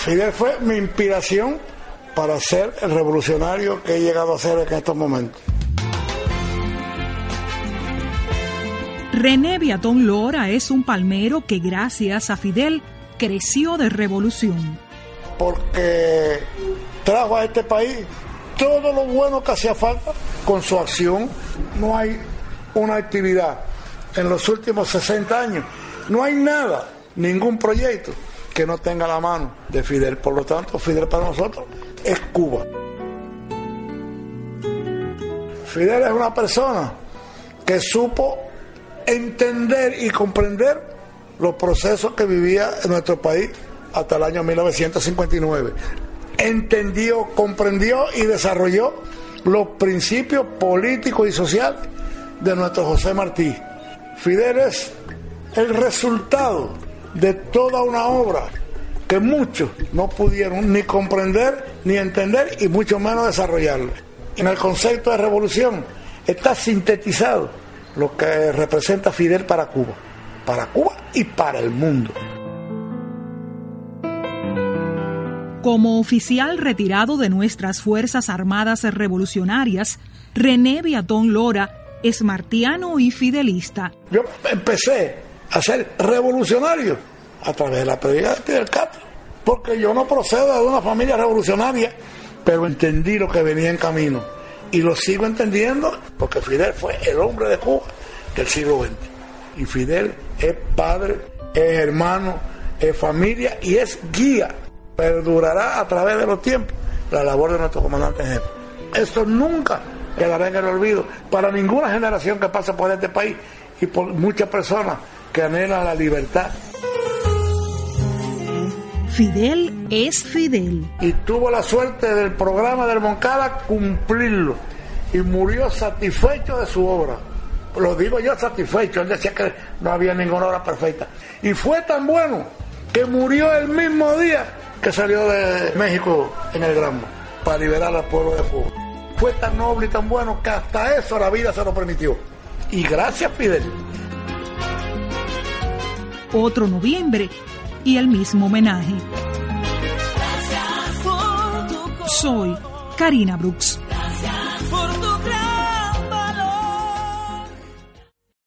Fidel fue mi inspiración para ser el revolucionario que he llegado a ser en estos momentos. René Viatón Lora es un palmero que gracias a Fidel creció de revolución. Porque trajo a este país todo lo bueno que hacía falta con su acción. No hay una actividad en los últimos 60 años, no hay nada, ningún proyecto que no tenga la mano de Fidel. Por lo tanto, Fidel para nosotros es Cuba. Fidel es una persona que supo entender y comprender los procesos que vivía en nuestro país hasta el año 1959. Entendió, comprendió y desarrolló los principios políticos y sociales de nuestro José Martí. Fidel es el resultado de toda una obra que muchos no pudieron ni comprender ni entender y mucho menos desarrollarlo. En el concepto de revolución está sintetizado lo que representa Fidel para Cuba, para Cuba y para el mundo. Como oficial retirado de nuestras Fuerzas Armadas Revolucionarias, René Viatón Lora es martiano y fidelista. Yo empecé a ser revolucionario a través de la pérdida de Fidel Castro, porque yo no procedo de una familia revolucionaria, pero entendí lo que venía en camino y lo sigo entendiendo porque Fidel fue el hombre de Cuba del siglo XX. Y Fidel es padre, es hermano, es familia y es guía. Perdurará a través de los tiempos la labor de nuestro comandante jefe. Esto nunca quedará en el olvido para ninguna generación que pase por este país y por muchas personas que anhelan la libertad. Fidel es Fidel. Y tuvo la suerte del programa del Moncada cumplirlo. Y murió satisfecho de su obra. Lo digo yo satisfecho. Él decía que no había ninguna obra perfecta. Y fue tan bueno que murió el mismo día que salió de México en el Granma para liberar al pueblo de Cuba. Fue tan noble y tan bueno que hasta eso la vida se lo permitió. Y gracias, Fidel. Otro noviembre y el mismo homenaje. Soy Karina Brooks. Gracias por tu